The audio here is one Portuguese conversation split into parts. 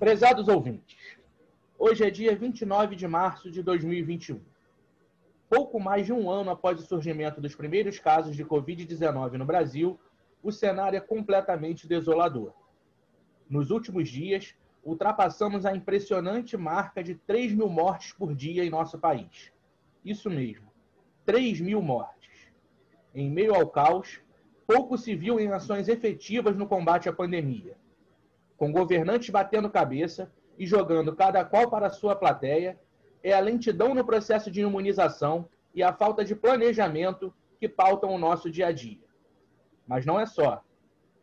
Prezados ouvintes, hoje é dia 29 de março de 2021. Pouco mais de um ano após o surgimento dos primeiros casos de Covid-19 no Brasil, o cenário é completamente desolador. Nos últimos dias, ultrapassamos a impressionante marca de 3 mil mortes por dia em nosso país. Isso mesmo, 3 mil mortes. Em meio ao caos, pouco se viu em ações efetivas no combate à pandemia. Com governantes batendo cabeça e jogando cada qual para a sua plateia, é a lentidão no processo de imunização e a falta de planejamento que pautam o nosso dia a dia. Mas não é só.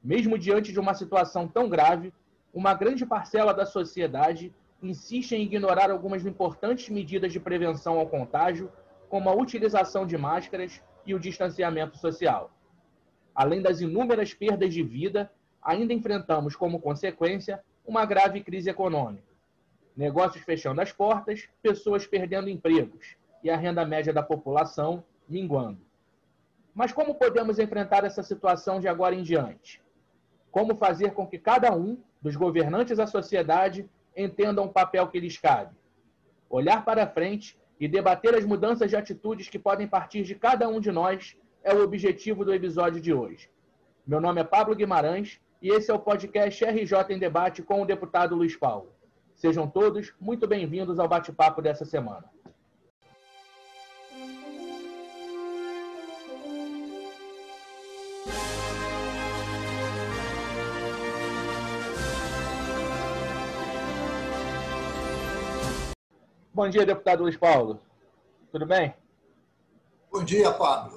Mesmo diante de uma situação tão grave, uma grande parcela da sociedade insiste em ignorar algumas importantes medidas de prevenção ao contágio, como a utilização de máscaras e o distanciamento social. Além das inúmeras perdas de vida, ainda enfrentamos como consequência uma grave crise econômica. Negócios fechando as portas, pessoas perdendo empregos e a renda média da população minguando. Mas como podemos enfrentar essa situação de agora em diante? Como fazer com que cada um, dos governantes à sociedade, entenda o papel que lhes cabe? Olhar para frente e debater as mudanças de atitudes que podem partir de cada um de nós é o objetivo do episódio de hoje. Meu nome é Pablo Guimarães e esse é o podcast RJ em Debate com o deputado Luiz Paulo. Sejam todos muito bem-vindos ao bate-papo dessa semana. Bom dia, deputado Luiz Paulo. Tudo bem? Bom dia, Pablo.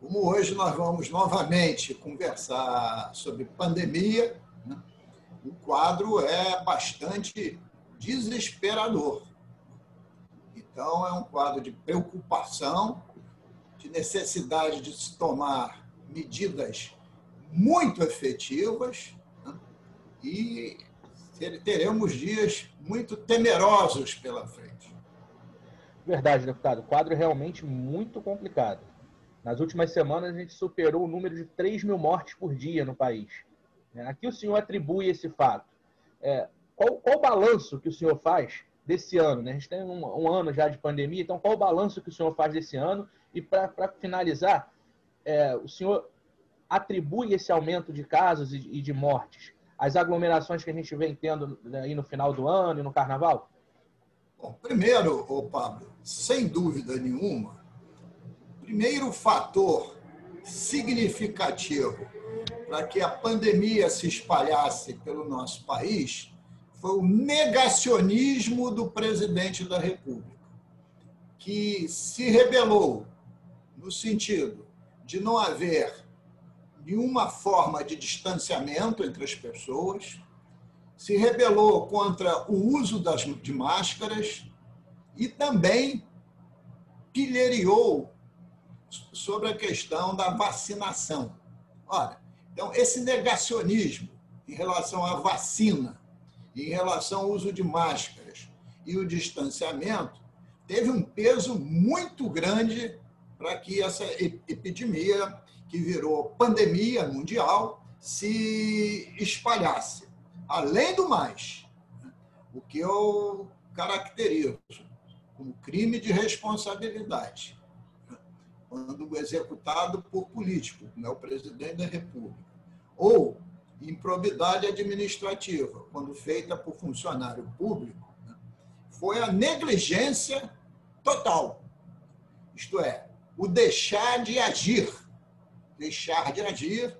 Como hoje nós vamos novamente conversar sobre pandemia, né? o quadro é bastante desesperador. Então, é um quadro de preocupação, de necessidade de se tomar medidas muito efetivas né? e teremos dias muito temerosos pela frente. Verdade, deputado. O quadro é realmente muito complicado. Nas últimas semanas, a gente superou o número de 3 mil mortes por dia no país. É, aqui o senhor atribui esse fato. É, qual, qual o balanço que o senhor faz desse ano? Né? A gente tem um, um, ano já de pandemia, então qual o balanço que o senhor faz desse ano? E para finalizar, é, o senhor atribui esse aumento de casos e, e de mortes às aglomerações que a gente vem tendo né, aí no final do ano e no carnaval? Bom, primeiro, ô Pablo, sem dúvida nenhuma, primeiro fator significativo para que a pandemia se espalhasse pelo nosso país foi o negacionismo do presidente da República, que se rebelou no sentido de não haver nenhuma forma de distanciamento entre as pessoas, se rebelou contra o uso das, de máscaras e também pilheriou sobre a questão da vacinação. Olha, então, esse negacionismo em relação à vacina, em relação ao uso de máscaras e o distanciamento, teve um peso muito grande para que essa epidemia que virou pandemia mundial, se espalhasse. Além do mais, o que eu caracterizo como crime de responsabilidade, quando executado por político, como é o presidente da República, ou improbidade administrativa, quando feita por funcionário público, foi a negligência total. Isto é, o deixar de agir deixar de agir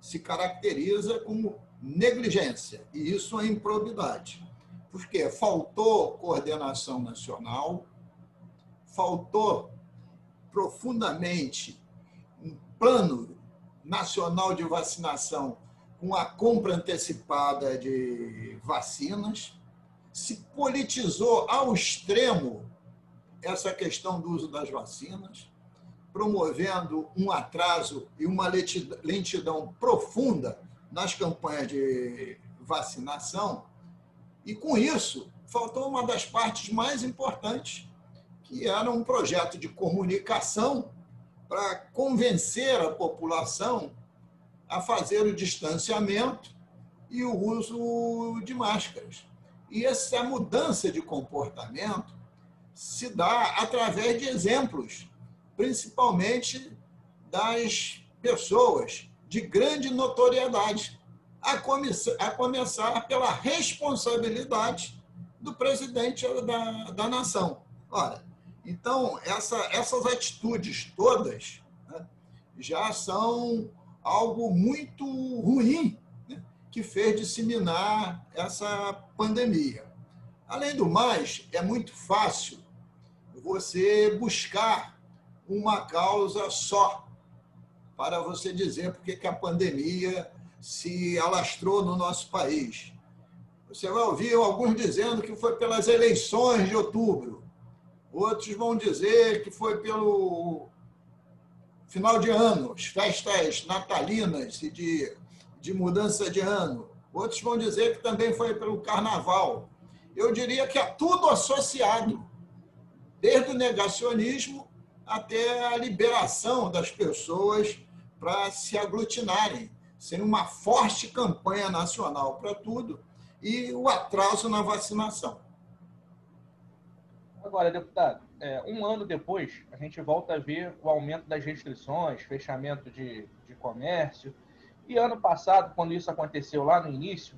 se caracteriza como negligência, e isso é improbidade. Porque faltou coordenação nacional, faltou profundamente um plano nacional de vacinação com a compra antecipada de vacinas, se politizou ao extremo essa questão do uso das vacinas, promovendo um atraso e uma lentidão profunda nas campanhas de vacinação. E, com isso, faltou uma das partes mais importantes, que era um projeto de comunicação para convencer a população a fazer o distanciamento e o uso de máscaras. E essa mudança de comportamento se dá através de exemplos, principalmente das pessoas de grande notoriedade, a, a começar pela responsabilidade do presidente da, da nação. Ora, então, essa, essas atitudes todas né, já são algo muito ruim né, que fez disseminar essa pandemia. Além do mais, é muito fácil você buscar uma causa só para você dizer por que a pandemia se alastrou no nosso país. Você vai ouvir alguns dizendo que foi pelas eleições de outubro, outros vão dizer que foi pelo final de ano, as festas natalinas e de, de mudança de ano. Outros vão dizer que também foi pelo carnaval. Eu diria que é tudo associado, desde o negacionismo até a liberação das pessoas para se aglutinarem, sem uma forte campanha nacional para tudo e o atraso na vacinação. Agora, deputado, é, um ano depois, a gente volta a ver o aumento das restrições, fechamento de, de comércio. E ano passado, quando isso aconteceu lá no início,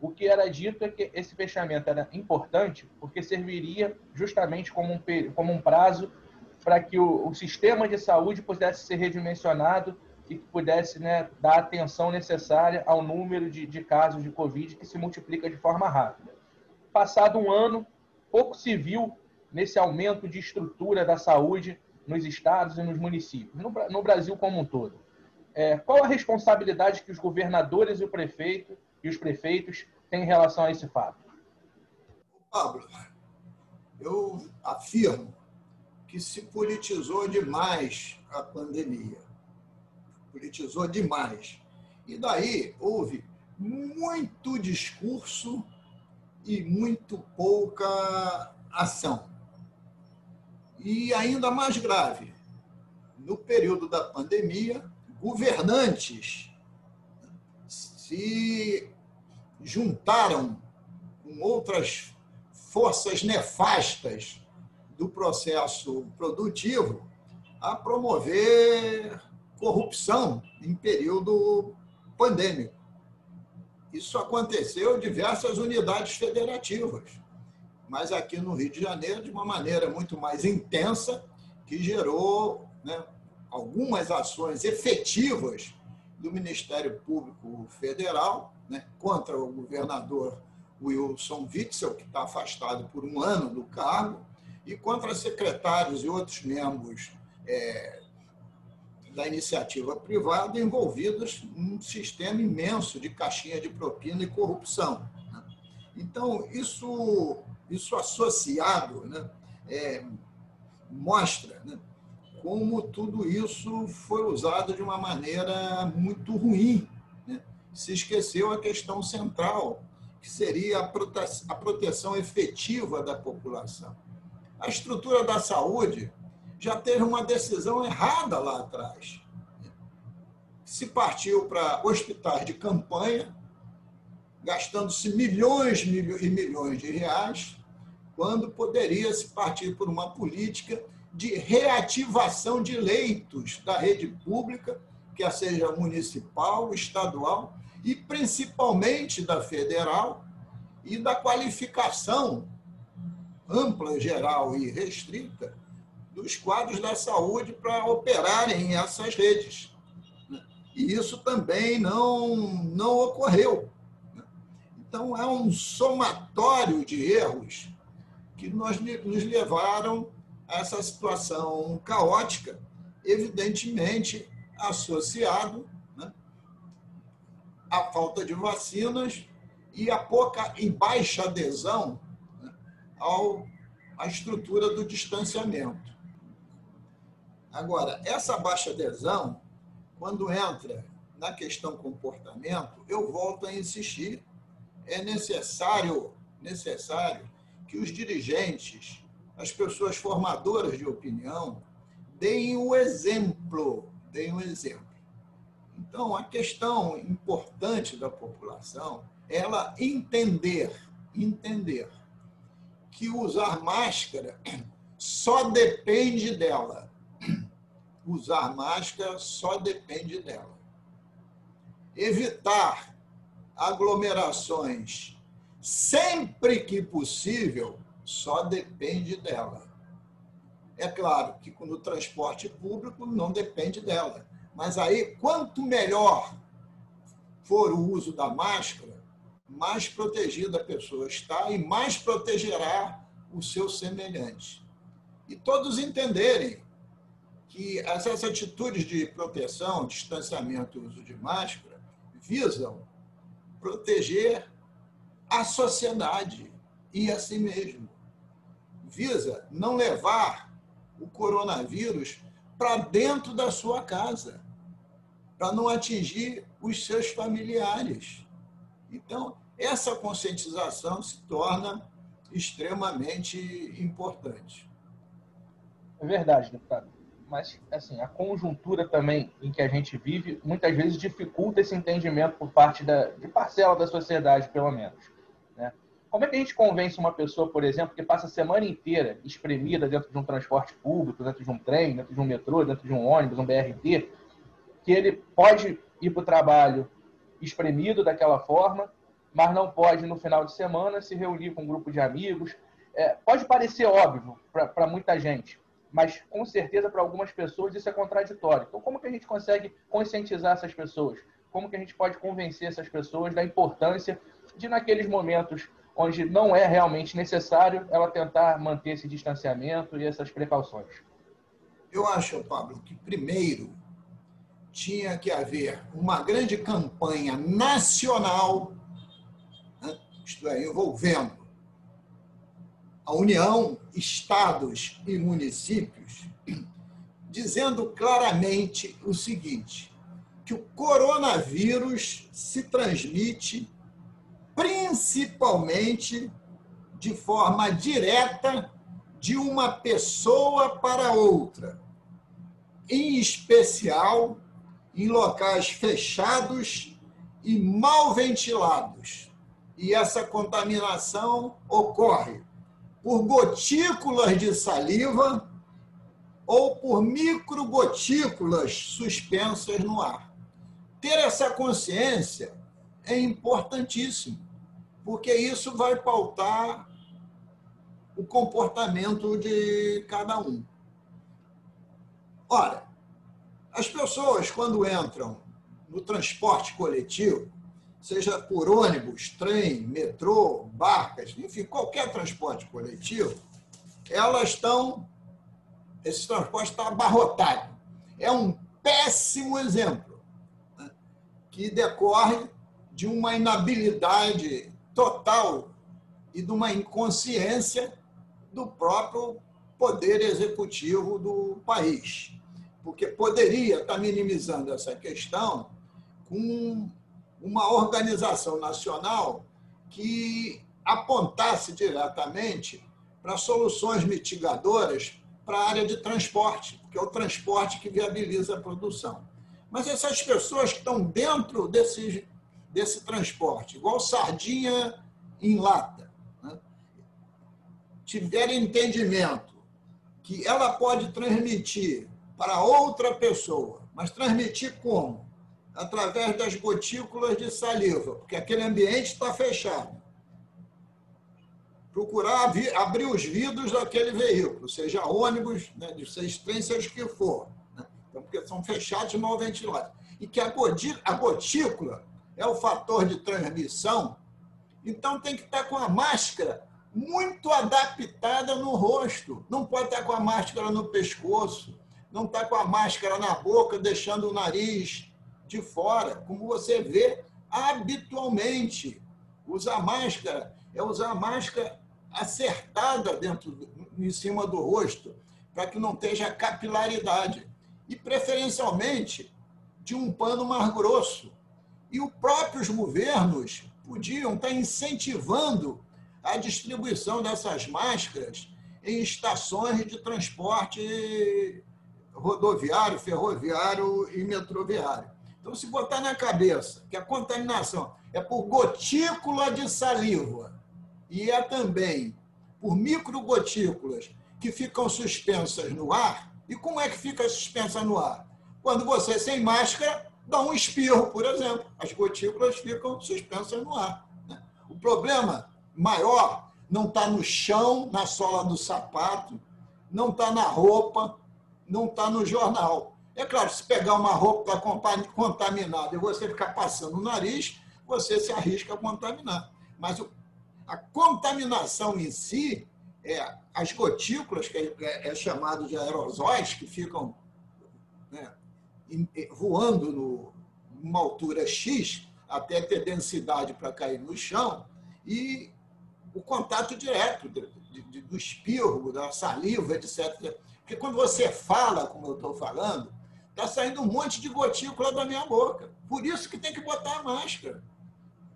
o que era dito é que esse fechamento era importante porque serviria justamente como um, como um prazo para que o, o, sistema de saúde pudesse ser redimensionado e que pudesse né, dar atenção necessária ao número de, de casos de Covid que se multiplica de forma rápida. Passado um ano, pouco se viu nesse aumento de estrutura da saúde nos estados e nos municípios, no, no Brasil como um todo. É, qual a responsabilidade que os governadores e o prefeito e os prefeitos têm em relação a esse fato? Pablo, eu afirmo que se politizou demais a pandemia. Politizou demais. E daí houve muito discurso e muito pouca ação. E ainda mais grave, no período da pandemia, governantes se juntaram com outras forças nefastas do processo produtivo a promover corrupção em período pandêmico. Isso aconteceu em diversas unidades federativas mas aqui no Rio de Janeiro de uma maneira muito mais intensa, que gerou né, algumas ações efetivas do Ministério Público Federal né, contra o governador Wilson Witzel, que está afastado por um ano do cargo, e contra secretários e outros membros é, da iniciativa privada envolvidos num sistema imenso de caixinha de propina e corrupção. Né. Então, isso isso associado né, é, mostra né, como tudo isso foi usado de uma maneira muito ruim. Né? Se esqueceu a questão central, que seria a, prote a proteção efetiva da população. A estrutura da saúde já teve uma decisão errada lá atrás. Se partiu para hospitais de campanha, gastando-se milhões e milhões de reais, quando poderia se partir por uma política de reativação de leitos da rede pública, quer seja municipal, estadual e principalmente da federal, e da qualificação ampla, geral e restrita dos quadros da saúde para operarem essas redes. E isso também não, não ocorreu. Então, é um somatório de erros que nós, nos levaram a essa situação caótica, evidentemente associado né, à falta de vacinas e à pouca e baixa adesão né, ao, à estrutura do distanciamento. Agora, essa baixa adesão, quando entra na questão comportamento, eu volto a insistir, é necessário, necessário que os dirigentes, as pessoas formadoras de opinião, deem o exemplo, deem o exemplo. Então, a questão importante da população é ela entender entender que usar máscara só depende dela. Usar máscara só depende dela. Evitar aglomerações sempre que possível só depende dela. É claro que no transporte público não depende dela. Mas aí, quanto melhor for o uso da máscara, mais protegida a pessoa está e mais protegerá o seu semelhante. E todos entenderem que essas atitudes de proteção, distanciamento e uso de máscara visam proteger a sociedade e a si mesmo. Visa não levar o coronavírus para dentro da sua casa, para não atingir os seus familiares. Então, essa conscientização se torna extremamente importante. É verdade, deputado. Mas, assim, a conjuntura também em que a gente vive, muitas vezes dificulta esse entendimento por parte da, de parcela da sociedade, pelo menos. Como é que a gente convence uma pessoa, por exemplo, que passa a semana inteira espremida dentro de um transporte público, dentro de um trem, dentro de um metrô, dentro de um ônibus, um BRT, que ele pode ir para o trabalho espremido daquela forma, mas não pode, no final de semana, se reunir com um grupo de amigos. É, pode parecer óbvio para muita gente, mas com certeza para algumas pessoas isso é contraditório. Então, como que a gente consegue conscientizar essas pessoas? Como que a gente pode convencer essas pessoas da importância de, naqueles momentos onde não é realmente necessário, ela tentar manter esse distanciamento e essas precauções? Eu acho, Pablo, que primeiro tinha que haver uma grande campanha nacional, né, isto é, envolvendo a União, estados e municípios, dizendo claramente o seguinte: que o coronavírus se transmite principalmente de forma direta de uma pessoa para outra, em especial em locais fechados e mal ventilados. E essa contaminação ocorre por gotículas de saliva ou por microgotículas suspensas no ar. Ter essa consciência é importantíssimo, porque isso vai pautar o comportamento de cada um. Ora, as pessoas, quando entram no transporte coletivo, seja por ônibus, trem, metrô, barcas, enfim, qualquer transporte coletivo, elas estão. Esse transporte está abarrotado. É um péssimo exemplo né, que decorre de uma inabilidade total e de uma inconsciência do próprio poder executivo do país porque poderia estar minimizando essa questão com uma organização nacional que apontasse diretamente para soluções mitigadoras para a área de transporte, que é o transporte que viabiliza a produção. Mas essas pessoas que estão dentro desse, desse transporte, igual sardinha em lata, né, tiverem entendimento que ela pode transmitir para outra pessoa. Mas transmitir como? Através das gotículas de saliva, porque aquele ambiente está fechado. Procurar abrir os vidros daquele veículo, seja ônibus, né, de seis trens, seja o que for. Né? Então, porque são fechados e mal ventilados. E que a gotícula é o fator de transmissão, então tem que estar com a máscara muito adaptada no rosto. Não pode estar com a máscara no pescoço não está com a máscara na boca, deixando o nariz de fora, como você vê habitualmente. Usar máscara é usar máscara acertada dentro, em cima do rosto, para que não tenha capilaridade. E, preferencialmente, de um pano mais grosso. E os próprios governos podiam estar incentivando a distribuição dessas máscaras em estações de transporte rodoviário, ferroviário e metroviário. Então, se botar na cabeça que a contaminação é por gotícula de saliva e é também por microgotículas que ficam suspensas no ar. E como é que fica suspensa no ar? Quando você, sem máscara, dá um espirro, por exemplo. As gotículas ficam suspensas no ar. Né? O problema maior não está no chão, na sola do sapato, não está na roupa, não está no jornal. É claro, se pegar uma roupa contaminada e você ficar passando o nariz, você se arrisca a contaminar. Mas a contaminação em si, é, as gotículas, que é, é chamado de aerosóis, que ficam né, voando no, numa altura X, até ter densidade para cair no chão, e o contato direto de, de, do espirro, da saliva, etc. Porque quando você fala, como eu estou falando, está saindo um monte de gotícula da minha boca. Por isso que tem que botar a máscara.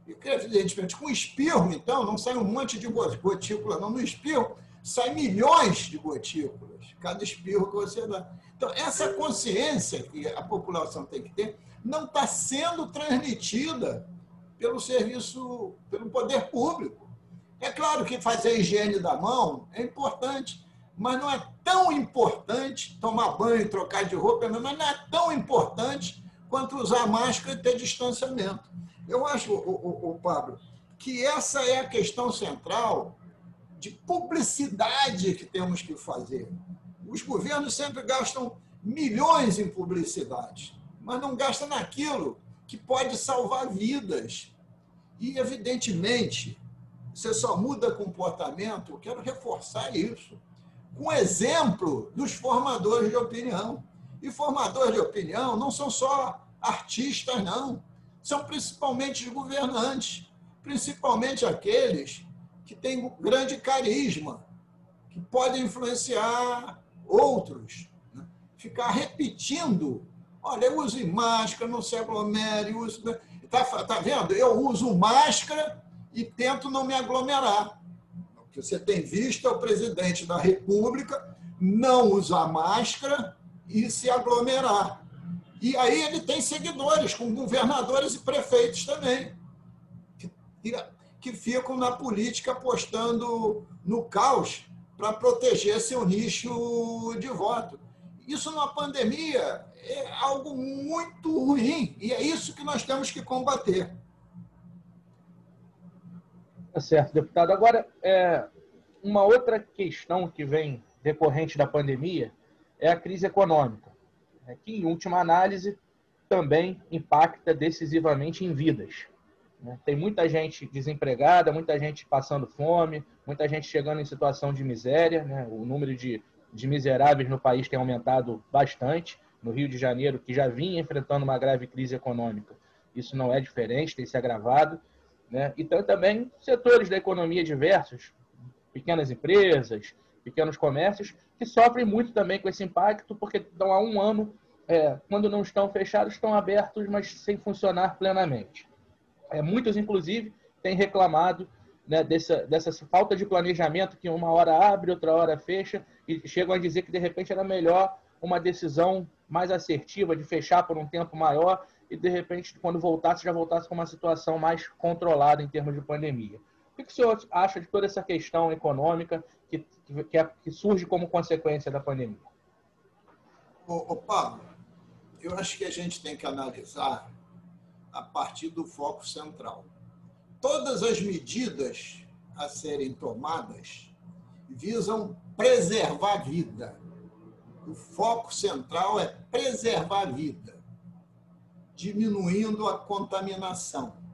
E, evidentemente, com espirro, então, não sai um monte de gotícula, não. No espirro, sai milhões de gotículas, cada espirro que você dá. Então, essa consciência que a população tem que ter não está sendo transmitida pelo serviço, pelo poder público. É claro que fazer a higiene da mão é importante, mas não é tão importante tomar banho e trocar de roupa, mas não é tão importante quanto usar máscara e ter distanciamento. Eu acho, o, o, o Pablo, que essa é a questão central de publicidade que temos que fazer. Os governos sempre gastam milhões em publicidade, mas não gastam naquilo que pode salvar vidas. E, evidentemente, você só muda comportamento, eu quero reforçar isso, com exemplo dos formadores de opinião. E formadores de opinião não são só artistas, não são principalmente os governantes, principalmente aqueles que têm grande carisma, que podem influenciar outros. Né? Ficar repetindo, olha, eu uso máscara, não se aglomere. Está tá vendo? Eu uso máscara e tento não me aglomerar. O que você tem visto é o presidente da República não usar máscara e se aglomerar. E aí ele tem seguidores, com governadores e prefeitos também, que, que ficam na política apostando no caos para proteger seu nicho de voto. Isso numa pandemia é algo muito ruim e é isso que nós temos que combater. Tá certo, deputado. Agora, é, uma outra questão que vem decorrente da pandemia é a crise econômica né, que, em última análise, também impacta decisivamente em vidas. Né? Tem muita gente desempregada, muita gente passando fome, muita gente chegando em situação de miséria. Né? O número de, de miseráveis no país tem aumentado bastante. No Rio de Janeiro, que já vinha enfrentando uma grave crise econômica, isso não é diferente, tem se agravado. Né? Então, também setores da economia diversos, pequenas empresas, pequenos comércios, que sofrem muito também com esse impacto, porque estão há um ano, é, quando não estão fechados, estão abertos, mas sem funcionar plenamente. É, muitos, inclusive, têm reclamado né, dessa, dessa falta de planejamento, que uma hora abre, outra hora fecha, e chegam a dizer que, de repente, era melhor uma decisão mais assertiva de fechar por um tempo maior e, de repente, quando voltasse, já voltasse com uma situação mais controlada em termos de pandemia. O que o senhor acha de toda essa questão econômica que, que, é, que surge como consequência da pandemia? Ô, ô, Pablo, eu acho que a gente tem que analisar a partir do foco central. Todas as medidas a serem tomadas visam preservar a vida. O foco central é preservar a vida, diminuindo a contaminação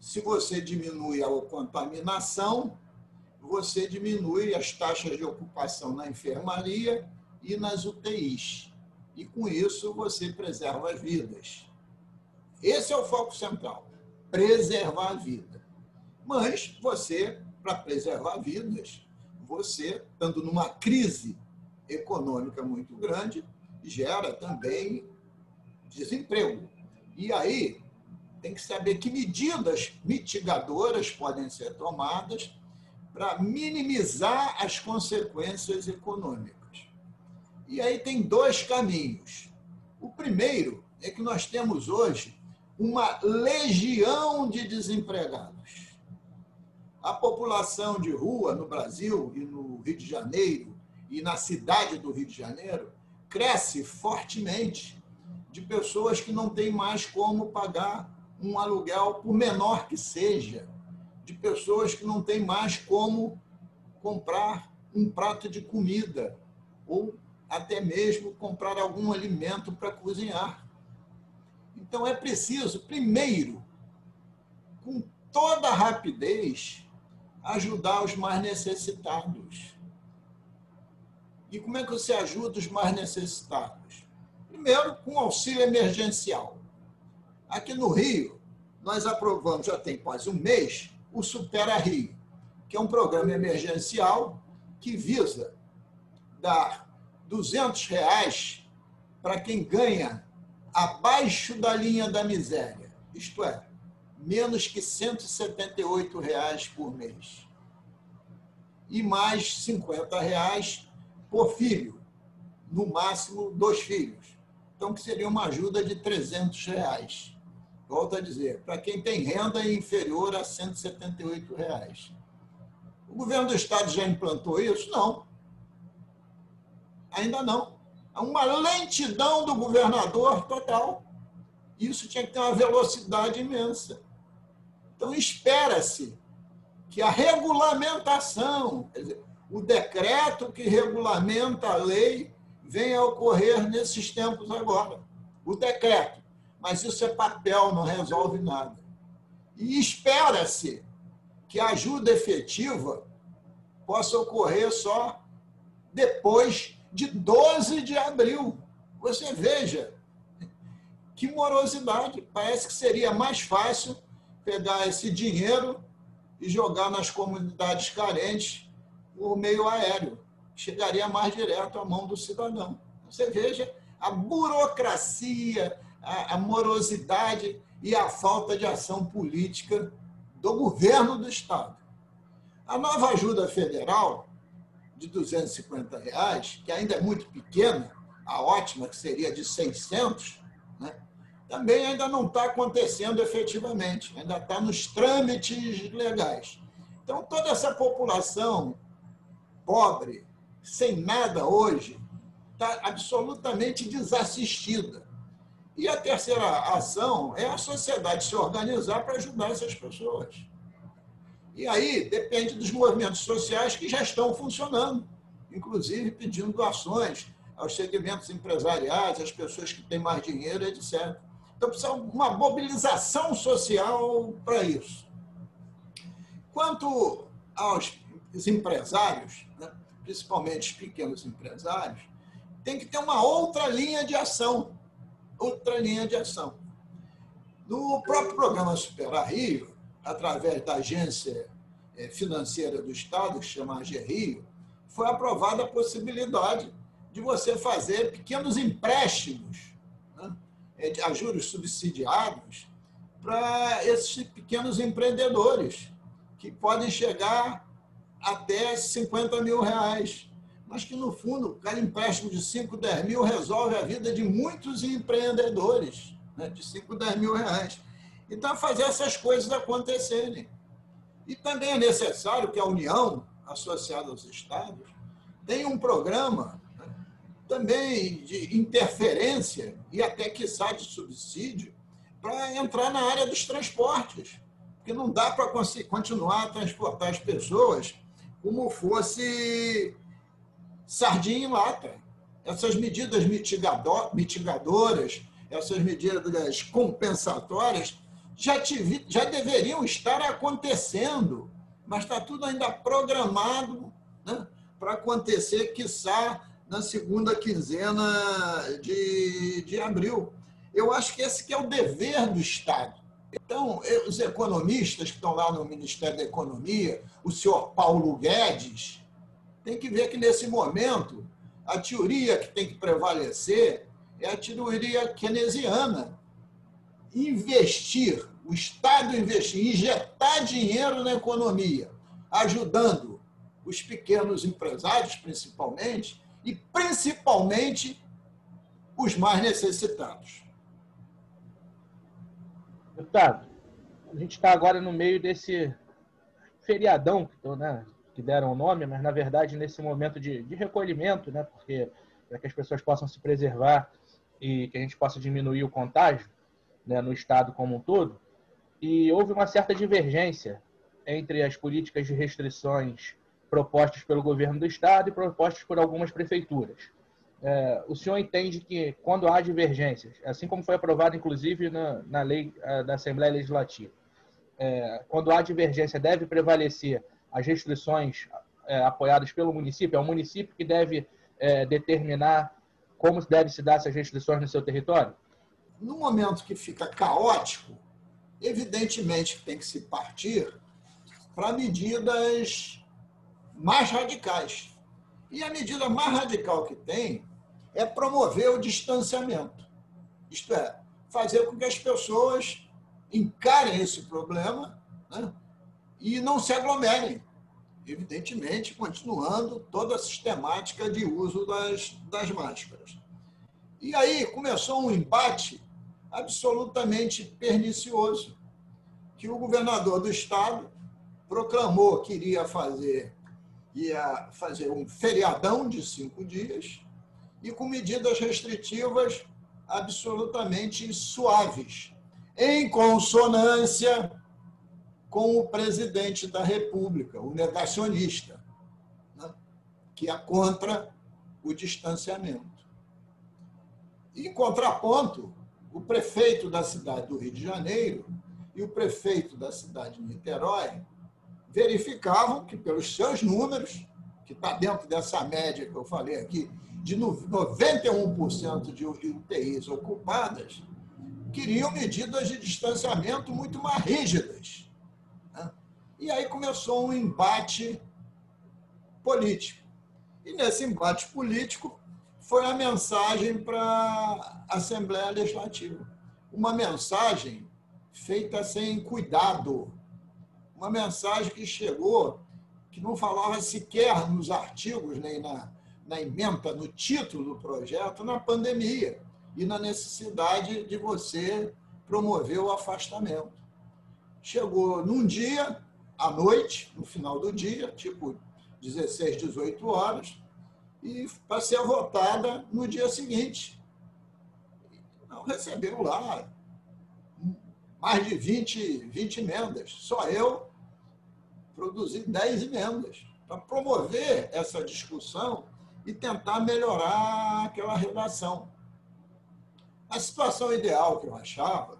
se você diminui a contaminação, você diminui as taxas de ocupação na enfermaria e nas UTIs. E com isso você preserva as vidas. Esse é o foco central: preservar a vida. Mas você, para preservar vidas, você, estando numa crise econômica muito grande, gera também desemprego. E aí tem que saber que medidas mitigadoras podem ser tomadas para minimizar as consequências econômicas. E aí tem dois caminhos. O primeiro é que nós temos hoje uma legião de desempregados. A população de rua no Brasil e no Rio de Janeiro e na cidade do Rio de Janeiro cresce fortemente de pessoas que não têm mais como pagar um aluguel, por menor que seja, de pessoas que não têm mais como comprar um prato de comida ou até mesmo comprar algum alimento para cozinhar. Então é preciso, primeiro, com toda rapidez, ajudar os mais necessitados. E como é que você ajuda os mais necessitados? Primeiro, com auxílio emergencial. Aqui no Rio, nós aprovamos, já tem quase um mês, o Supera Rio, que é um programa emergencial que visa dar 200 reais para quem ganha abaixo da linha da miséria, isto é, menos que 178 reais por mês. E mais 50 reais por filho, no máximo dois filhos. Então, que seria uma ajuda de 300 reais. Volto a dizer, para quem tem renda inferior a 178 reais. O governo do Estado já implantou isso? Não. Ainda não. Há uma lentidão do governador total. Isso tinha que ter uma velocidade imensa. Então, espera-se que a regulamentação, dizer, o decreto que regulamenta a lei, venha a ocorrer nesses tempos agora. O decreto. Mas isso é papel, não resolve nada. E espera-se que a ajuda efetiva possa ocorrer só depois de 12 de abril. Você veja que morosidade. Parece que seria mais fácil pegar esse dinheiro e jogar nas comunidades carentes por meio aéreo. Chegaria mais direto à mão do cidadão. Você veja a burocracia, a, a morosidade e a falta de ação política do governo do Estado. A nova ajuda federal de 250 reais, que ainda é muito pequena, a ótima, que seria de 600, né? também ainda não está acontecendo efetivamente, ainda está nos trâmites legais. Então, toda essa população pobre, sem nada hoje, está absolutamente desassistida. E a terceira ação é a sociedade se organizar para ajudar essas pessoas. E aí depende dos movimentos sociais que já estão funcionando, inclusive pedindo doações aos segmentos empresariais, às pessoas que têm mais dinheiro, etc. Então precisa uma mobilização social para isso. Quanto aos empresários, né, principalmente os pequenos empresários, tem que ter uma outra linha de ação. Outra linha de ação. No próprio programa Superar Rio, através da agência eh, financeira do Estado, que chama Rio, foi aprovada a possibilidade de você fazer pequenos empréstimos né, eh, a juros subsidiados para esses pequenos empreendedores, que podem chegar até 50 mil reais. Mas que, no fundo, cada empréstimo de 5, 10 mil resolve a vida de muitos empreendedores, né, de 5, 10 mil reais. Então, fazer essas coisas acontecerem. E também é necessário que a União, associada aos Estados, tenha um programa né, também de interferência e até, quiçá, de subsídio para entrar na área dos transportes. Porque não dá para continuar a transportar as pessoas como fosse sardinha em lata. Essas medidas mitigadoras, essas medidas compensatórias, já, tive, já deveriam estar acontecendo, mas está tudo ainda programado né, para acontecer, quiçá, na segunda quinzena de, de abril. Eu acho que esse que é o dever do Estado. Então, os economistas que estão lá no Ministério da Economia, o senhor Paulo Guedes, tem que ver que, nesse momento, a teoria que tem que prevalecer é a teoria keynesiana, investir, o Estado investir, injetar dinheiro na economia, ajudando os pequenos empresários, principalmente, e principalmente os mais necessitados. Deputado, a gente está agora no meio desse feriadão, né, que deram o nome, mas na verdade nesse momento de, de recolhimento, né, porque para que as pessoas possam se preservar e que a gente possa diminuir o contágio né, no estado como um todo, e houve uma certa divergência entre as políticas de restrições propostas pelo governo do estado e propostas por algumas prefeituras. É, o senhor entende que quando há divergências, assim como foi aprovado inclusive na, na lei da Assembleia Legislativa, é, quando há divergência deve prevalecer as restrições é, apoiadas pelo município, é o município que deve é, determinar como deve se dar essas restrições no seu território? No momento que fica caótico, evidentemente tem que se partir para medidas mais radicais. E a medida mais radical que tem é promover o distanciamento. Isto é, fazer com que as pessoas encarem esse problema né, e não se aglomerem. Evidentemente, continuando toda a sistemática de uso das, das máscaras. E aí começou um embate absolutamente pernicioso, que o governador do estado proclamou que iria fazer, ia fazer um feriadão de cinco dias e com medidas restritivas absolutamente suaves, em consonância com o presidente da República, o negacionista, né? que é contra o distanciamento. Em contraponto, o prefeito da cidade do Rio de Janeiro e o prefeito da cidade de Niterói verificavam que, pelos seus números, que está dentro dessa média que eu falei aqui, de 91% de UTIs ocupadas, queriam medidas de distanciamento muito mais rígidas. Né? E aí começou um embate político. E nesse embate político foi a mensagem para a Assembleia Legislativa. Uma mensagem feita sem cuidado. Uma mensagem que chegou, que não falava sequer nos artigos, nem na, na emenda, no título do projeto, na pandemia e na necessidade de você promover o afastamento. Chegou num dia, à noite, no final do dia, tipo 16, 18 horas, e para ser votada no dia seguinte. Recebeu lá mais de 20, 20 emendas. Só eu produzi 10 emendas para promover essa discussão e tentar melhorar aquela redação. A situação ideal que eu achava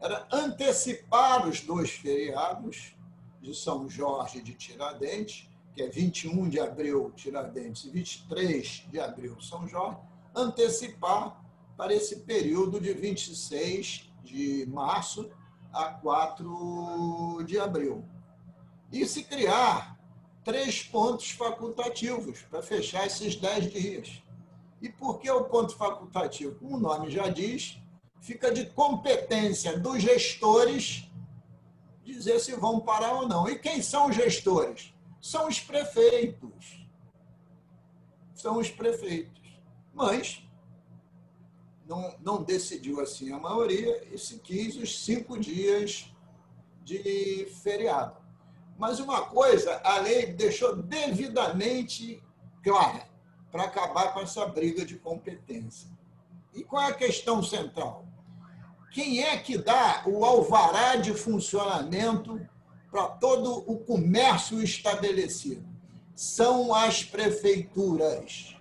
era antecipar os dois feriados de São Jorge e de Tiradentes, que é 21 de abril, Tiradentes, e 23 de abril, São Jorge, antecipar para esse período de 26 de março a 4 de abril. E se criar três pontos facultativos para fechar esses 10 dias. E por que o ponto facultativo? Como o nome já diz, fica de competência dos gestores dizer se vão parar ou não. E quem são os gestores? São os prefeitos. São os prefeitos. Mas não, não decidiu assim a maioria e se quis os cinco dias de feriado. Mas uma coisa, a lei deixou devidamente clara para acabar com essa briga de competência. E qual é a questão central? Quem é que dá o alvará de funcionamento para todo o comércio estabelecido? São as prefeituras.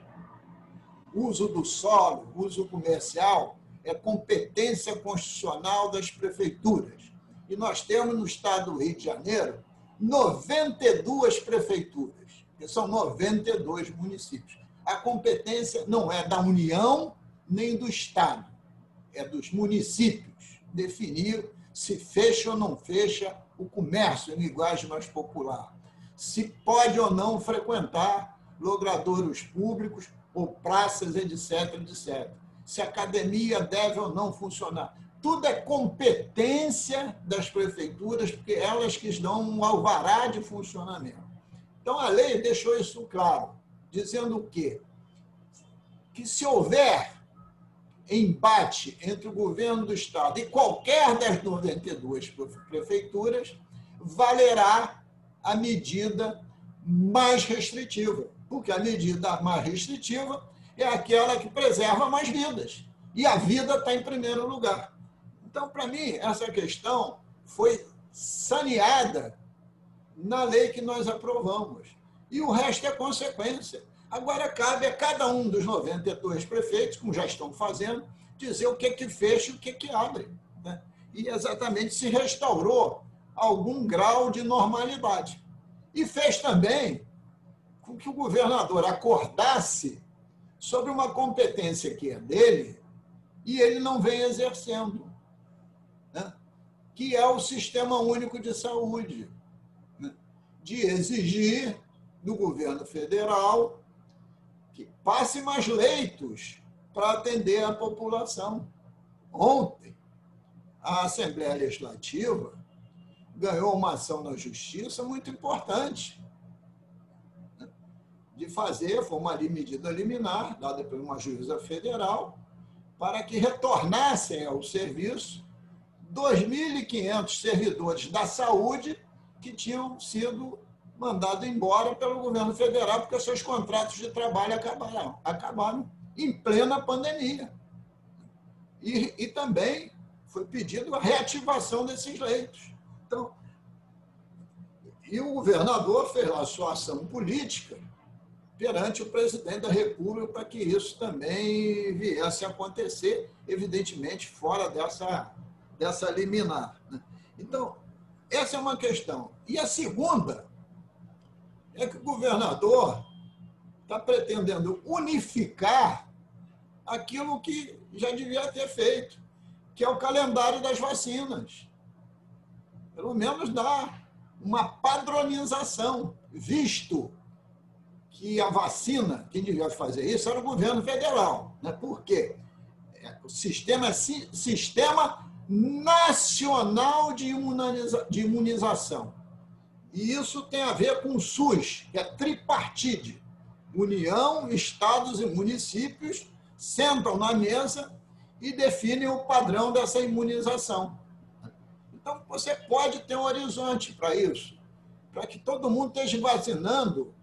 Uso do solo, uso comercial, é competência constitucional das prefeituras. E nós temos no estado do Rio de Janeiro 92 prefeituras, que são 92 municípios. A competência não é da União nem do Estado, é dos municípios definir se fecha ou não fecha o comércio em linguagem mais popular, se pode ou não frequentar logradouros públicos ou praças, etc, etc. Se a academia deve ou não funcionar. Tudo é competência das prefeituras, porque elas que dão um alvará de funcionamento. Então, a lei deixou isso claro, dizendo o quê? Que se houver embate entre o governo do Estado e qualquer das 92 prefeituras, valerá a medida mais restritiva, porque a medida mais restritiva é aquela que preserva mais vidas. E a vida está em primeiro lugar. Então, para mim, essa questão foi saneada na lei que nós aprovamos. E o resto é consequência. Agora cabe a cada um dos 92 prefeitos, como já estão fazendo, dizer o que, que fecha e o que, que abre. Né? E exatamente se restaurou algum grau de normalidade. E fez também com que o governador acordasse sobre uma competência que é dele e ele não vem exercendo, né? que é o Sistema Único de Saúde, né? de exigir do governo federal que passe mais leitos para atender a população. Ontem, a Assembleia Legislativa ganhou uma ação na Justiça muito importante né? de fazer, foi uma medida liminar, dada por uma juíza federal, para que retornassem ao serviço 2.500 servidores da saúde que tinham sido mandados embora pelo governo federal porque seus contratos de trabalho acabaram, acabaram em plena pandemia. E, e também foi pedido a reativação desses leitos. Então, e o governador fez a sua ação política perante o presidente da República para que isso também viesse a acontecer, evidentemente, fora dessa, dessa liminar. Né? Então, essa é uma questão. E a segunda é que o governador está pretendendo unificar aquilo que já devia ter feito, que é o calendário das vacinas. Pelo menos dar uma padronização, visto que a vacina, quem devia fazer isso era o governo federal. Né? Por quê? É, o sistema é Sistema Nacional de Imunização. E isso tem a ver com o SUS, que é tripartite. União, estados e municípios sentam na mesa e definem o padrão dessa imunização. Então, você pode ter um horizonte para isso, para que todo mundo esteja vacinando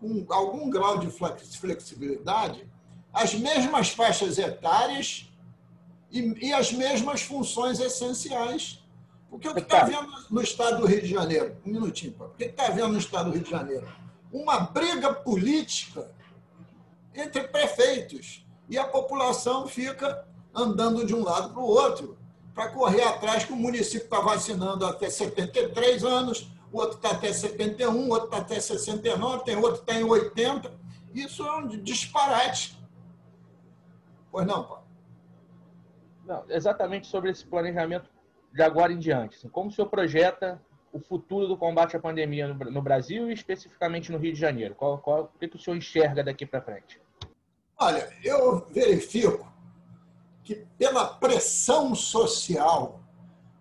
com algum grau de flexibilidade, as mesmas faixas etárias e, e as mesmas funções essenciais. Porque o que está vendo no estado do Rio de Janeiro? Um minutinho, o que está vendo no estado do Rio de Janeiro? Uma briga política entre prefeitos e a população fica andando de um lado para o outro para correr atrás que o município está vacinando até 73 anos, o outro está até 71, o outro está até 69, tem outro que está em 80. Isso é um disparate. Pois não, Paulo? Não, exatamente sobre esse planejamento de agora em diante. Assim, como o senhor projeta o futuro do combate à pandemia no, no Brasil e especificamente no Rio de Janeiro? Qual, qual, o que, que o senhor enxerga daqui para frente? Olha, eu verifico que pela pressão social,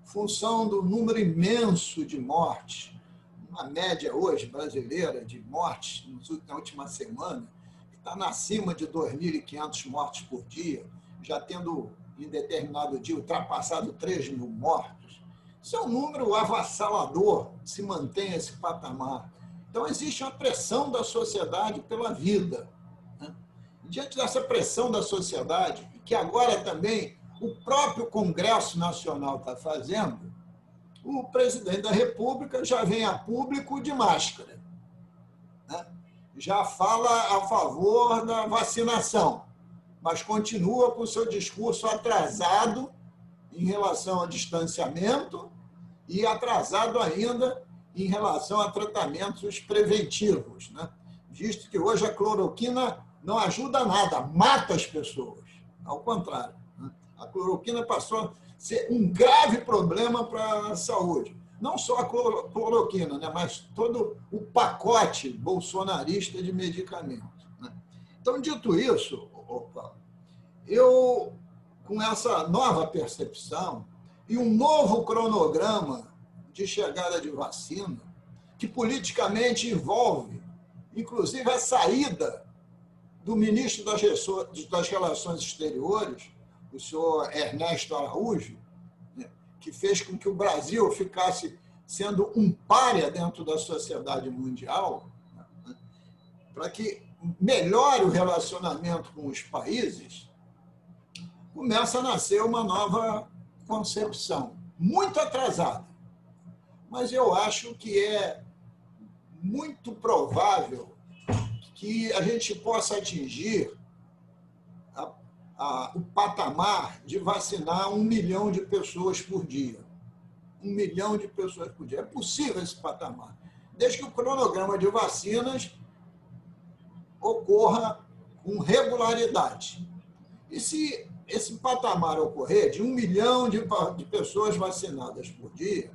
função do número imenso de mortes, uma média hoje brasileira de mortes na última semana, está acima de 2.500 mortes por dia, já tendo em determinado dia ultrapassado 3 mil mortos. Isso é um número avassalador se mantém esse patamar. Então, existe uma pressão da sociedade pela vida. Né? Diante dessa pressão da sociedade, que agora também o próprio Congresso Nacional está fazendo, o presidente da República já vem a público de máscara. Né? Já fala a favor da vacinação, mas continua com o seu discurso atrasado em relação ao distanciamento e atrasado ainda em relação a tratamentos preventivos, né? visto que hoje a cloroquina não ajuda nada, mata as pessoas. Ao contrário, né? a cloroquina passou a ser um grave problema para a saúde. Não só a cloroquina, né? mas todo o pacote bolsonarista de medicamentos. Né? Então, dito isso, opa, eu, com essa nova percepção e um novo cronograma de chegada de vacina, que politicamente envolve, inclusive, a saída do ministro das Relações Exteriores, o senhor Ernesto Araújo, né, que fez com que o Brasil ficasse sendo um párea dentro da sociedade mundial, né, para que melhore o relacionamento com os países, começa a nascer uma nova concepção, muito atrasada. Mas eu acho que é muito provável que a gente possa atingir a, a, o patamar de vacinar um milhão de pessoas por dia. Um milhão de pessoas por dia. É possível esse patamar, desde que o cronograma de vacinas ocorra com regularidade. E se esse patamar ocorrer de um milhão de, de pessoas vacinadas por dia,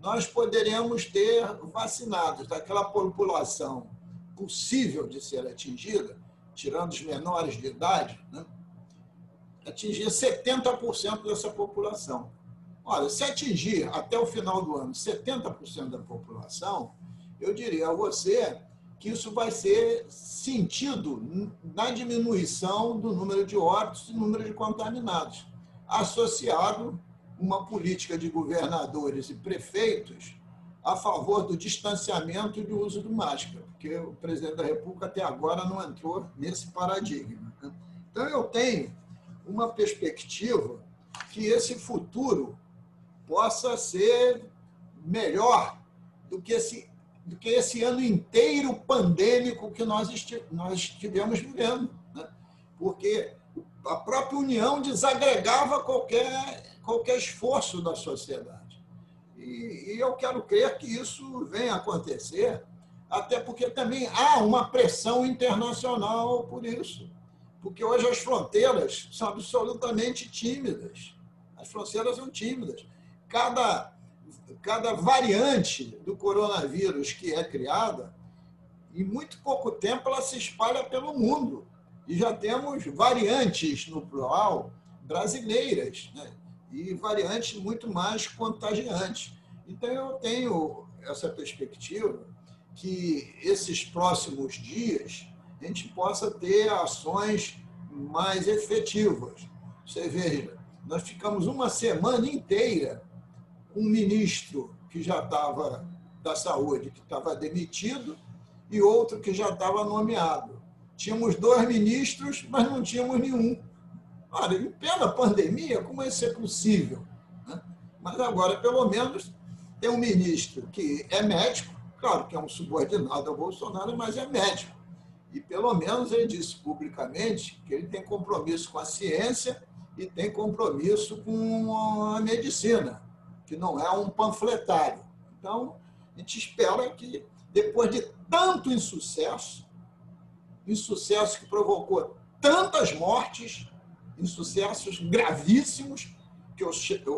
nós poderemos ter vacinados daquela população possível de ser atingida, tirando os menores de idade, né? atingir 70% dessa população. Olha, se atingir até o final do ano 70% da população, eu diria a você que isso vai ser sentido na diminuição do número de óbitos e número de contaminados, associado uma política de governadores e prefeitos a favor do distanciamento e do uso do máscara, porque o presidente da República até agora não entrou nesse paradigma. Né? Então, eu tenho uma perspectiva que esse futuro possa ser melhor do que esse, do que esse ano inteiro pandêmico que nós, nós estivemos vivendo. Né? Porque a própria União desagregava qualquer, qualquer esforço da sociedade. E, e eu quero crer que isso venha a acontecer, até porque também há uma pressão internacional por isso. Porque hoje as fronteiras são absolutamente tímidas. As fronteiras são tímidas. Cada, cada variante do coronavírus que é criada, em muito pouco tempo ela se espalha pelo mundo. E já temos variantes no plural brasileiras. Né? e variantes muito mais contagiantes. Então, eu tenho essa perspectiva que esses próximos dias a gente possa ter ações mais efetivas. Você veja, nós ficamos uma semana inteira um ministro que já estava da saúde, que estava demitido, e outro que já estava nomeado. Tínhamos dois ministros, mas não tínhamos nenhum. Olha, em plena pandemia, como isso é possível? Né? Mas agora, pelo menos, tem um ministro que é médico, claro que é um subordinado ao Bolsonaro, mas é médico. E pelo menos ele disse publicamente que ele tem compromisso com a ciência e tem compromisso com a medicina, que não é um panfletário. Então, a gente espera que, depois de tanto insucesso, insucesso que provocou tantas mortes, insucessos gravíssimos, que eu,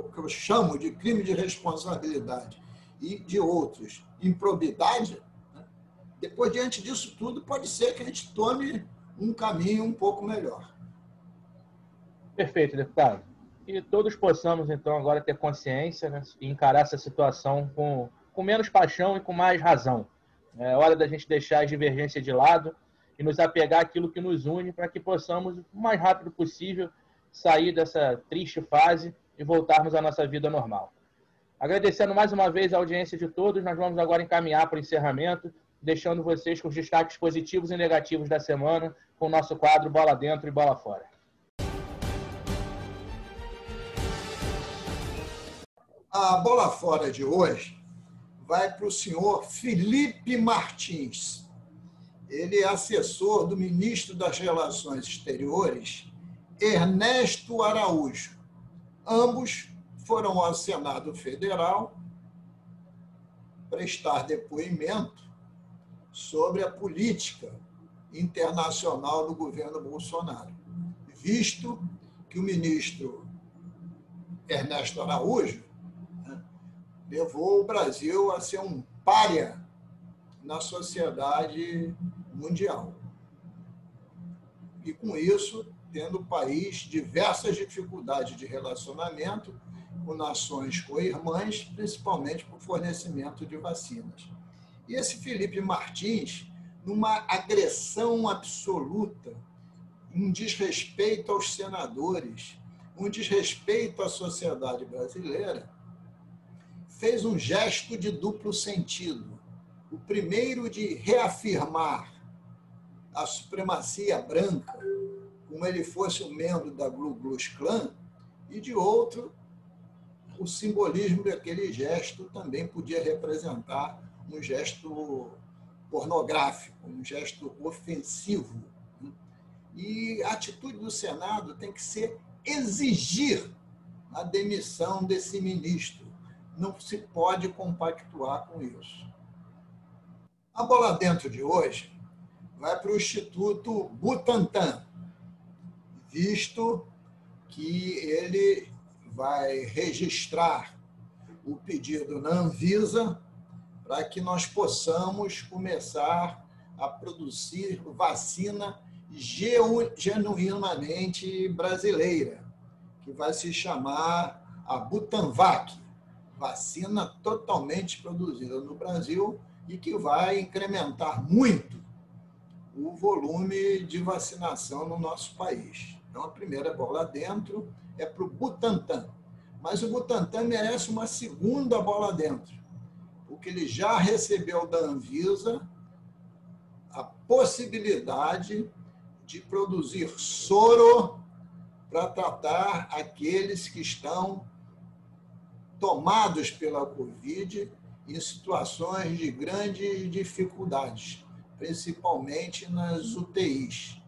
que eu chamo de crime de responsabilidade, e de outros, improbidade, né? depois, diante disso tudo, pode ser que a gente tome um caminho um pouco melhor. Perfeito, deputado. E todos possamos, então, agora ter consciência né, e encarar essa situação com, com menos paixão e com mais razão. É hora da gente deixar a divergência de lado e nos apegar àquilo que nos une para que possamos, o mais rápido possível, sair dessa triste fase e voltarmos à nossa vida normal. Agradecendo mais uma vez a audiência de todos, nós vamos agora encaminhar para o encerramento, deixando vocês com os destaques positivos e negativos da semana, com o nosso quadro Bola Dentro e Bola Fora. A bola fora de hoje vai para o senhor Felipe Martins, ele é assessor do ministro das Relações Exteriores, Ernesto Araújo. Ambos foram ao Senado Federal prestar depoimento sobre a política internacional do governo Bolsonaro, visto que o ministro Ernesto Araújo levou o Brasil a ser um párea na sociedade mundial. E com isso, tendo o país diversas dificuldades de relacionamento com nações co-irmãs, principalmente por fornecimento de vacinas. E esse Felipe Martins, numa agressão absoluta, um desrespeito aos senadores, um desrespeito à sociedade brasileira, fez um gesto de duplo sentido. O primeiro de reafirmar a supremacia branca, como ele fosse um membro da Glu Klux Klan, e de outro, o simbolismo daquele gesto também podia representar um gesto pornográfico, um gesto ofensivo. E a atitude do Senado tem que ser exigir a demissão desse ministro. Não se pode compactuar com isso. A bola dentro de hoje vai para o Instituto Butantan, visto que ele vai registrar o pedido na Anvisa para que nós possamos começar a produzir vacina genuinamente brasileira, que vai se chamar a Butanvac, vacina totalmente produzida no Brasil e que vai incrementar muito o volume de vacinação no nosso país. Então, a primeira bola dentro é para o Butantan. Mas o Butantan merece uma segunda bola dentro, porque ele já recebeu da Anvisa a possibilidade de produzir soro para tratar aqueles que estão tomados pela Covid em situações de grandes dificuldades, principalmente nas UTIs.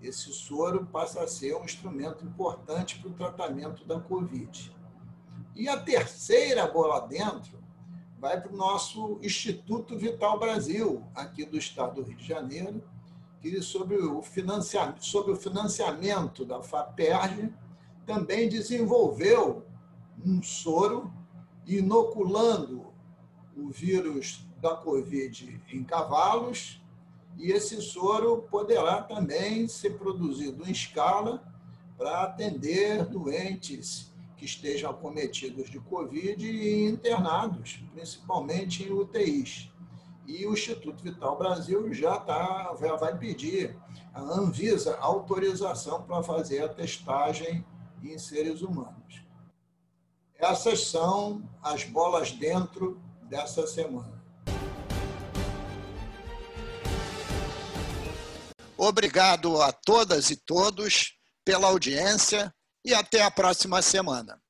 Esse soro passa a ser um instrumento importante para o tratamento da Covid. E a terceira bola dentro vai para o nosso Instituto Vital Brasil, aqui do estado do Rio de Janeiro, que sobre o financiamento, sobre o financiamento da FAPERJ também desenvolveu um soro inoculando o vírus da Covid em cavalos, e esse soro poderá também ser produzido em escala para atender doentes que estejam acometidos de Covid e internados, principalmente em UTIs. E o Instituto Vital Brasil já, tá, já vai pedir a Anvisa autorização para fazer a testagem em seres humanos. Essas são as bolas dentro dessa semana. Obrigado a todas e todos pela audiência e até a próxima semana.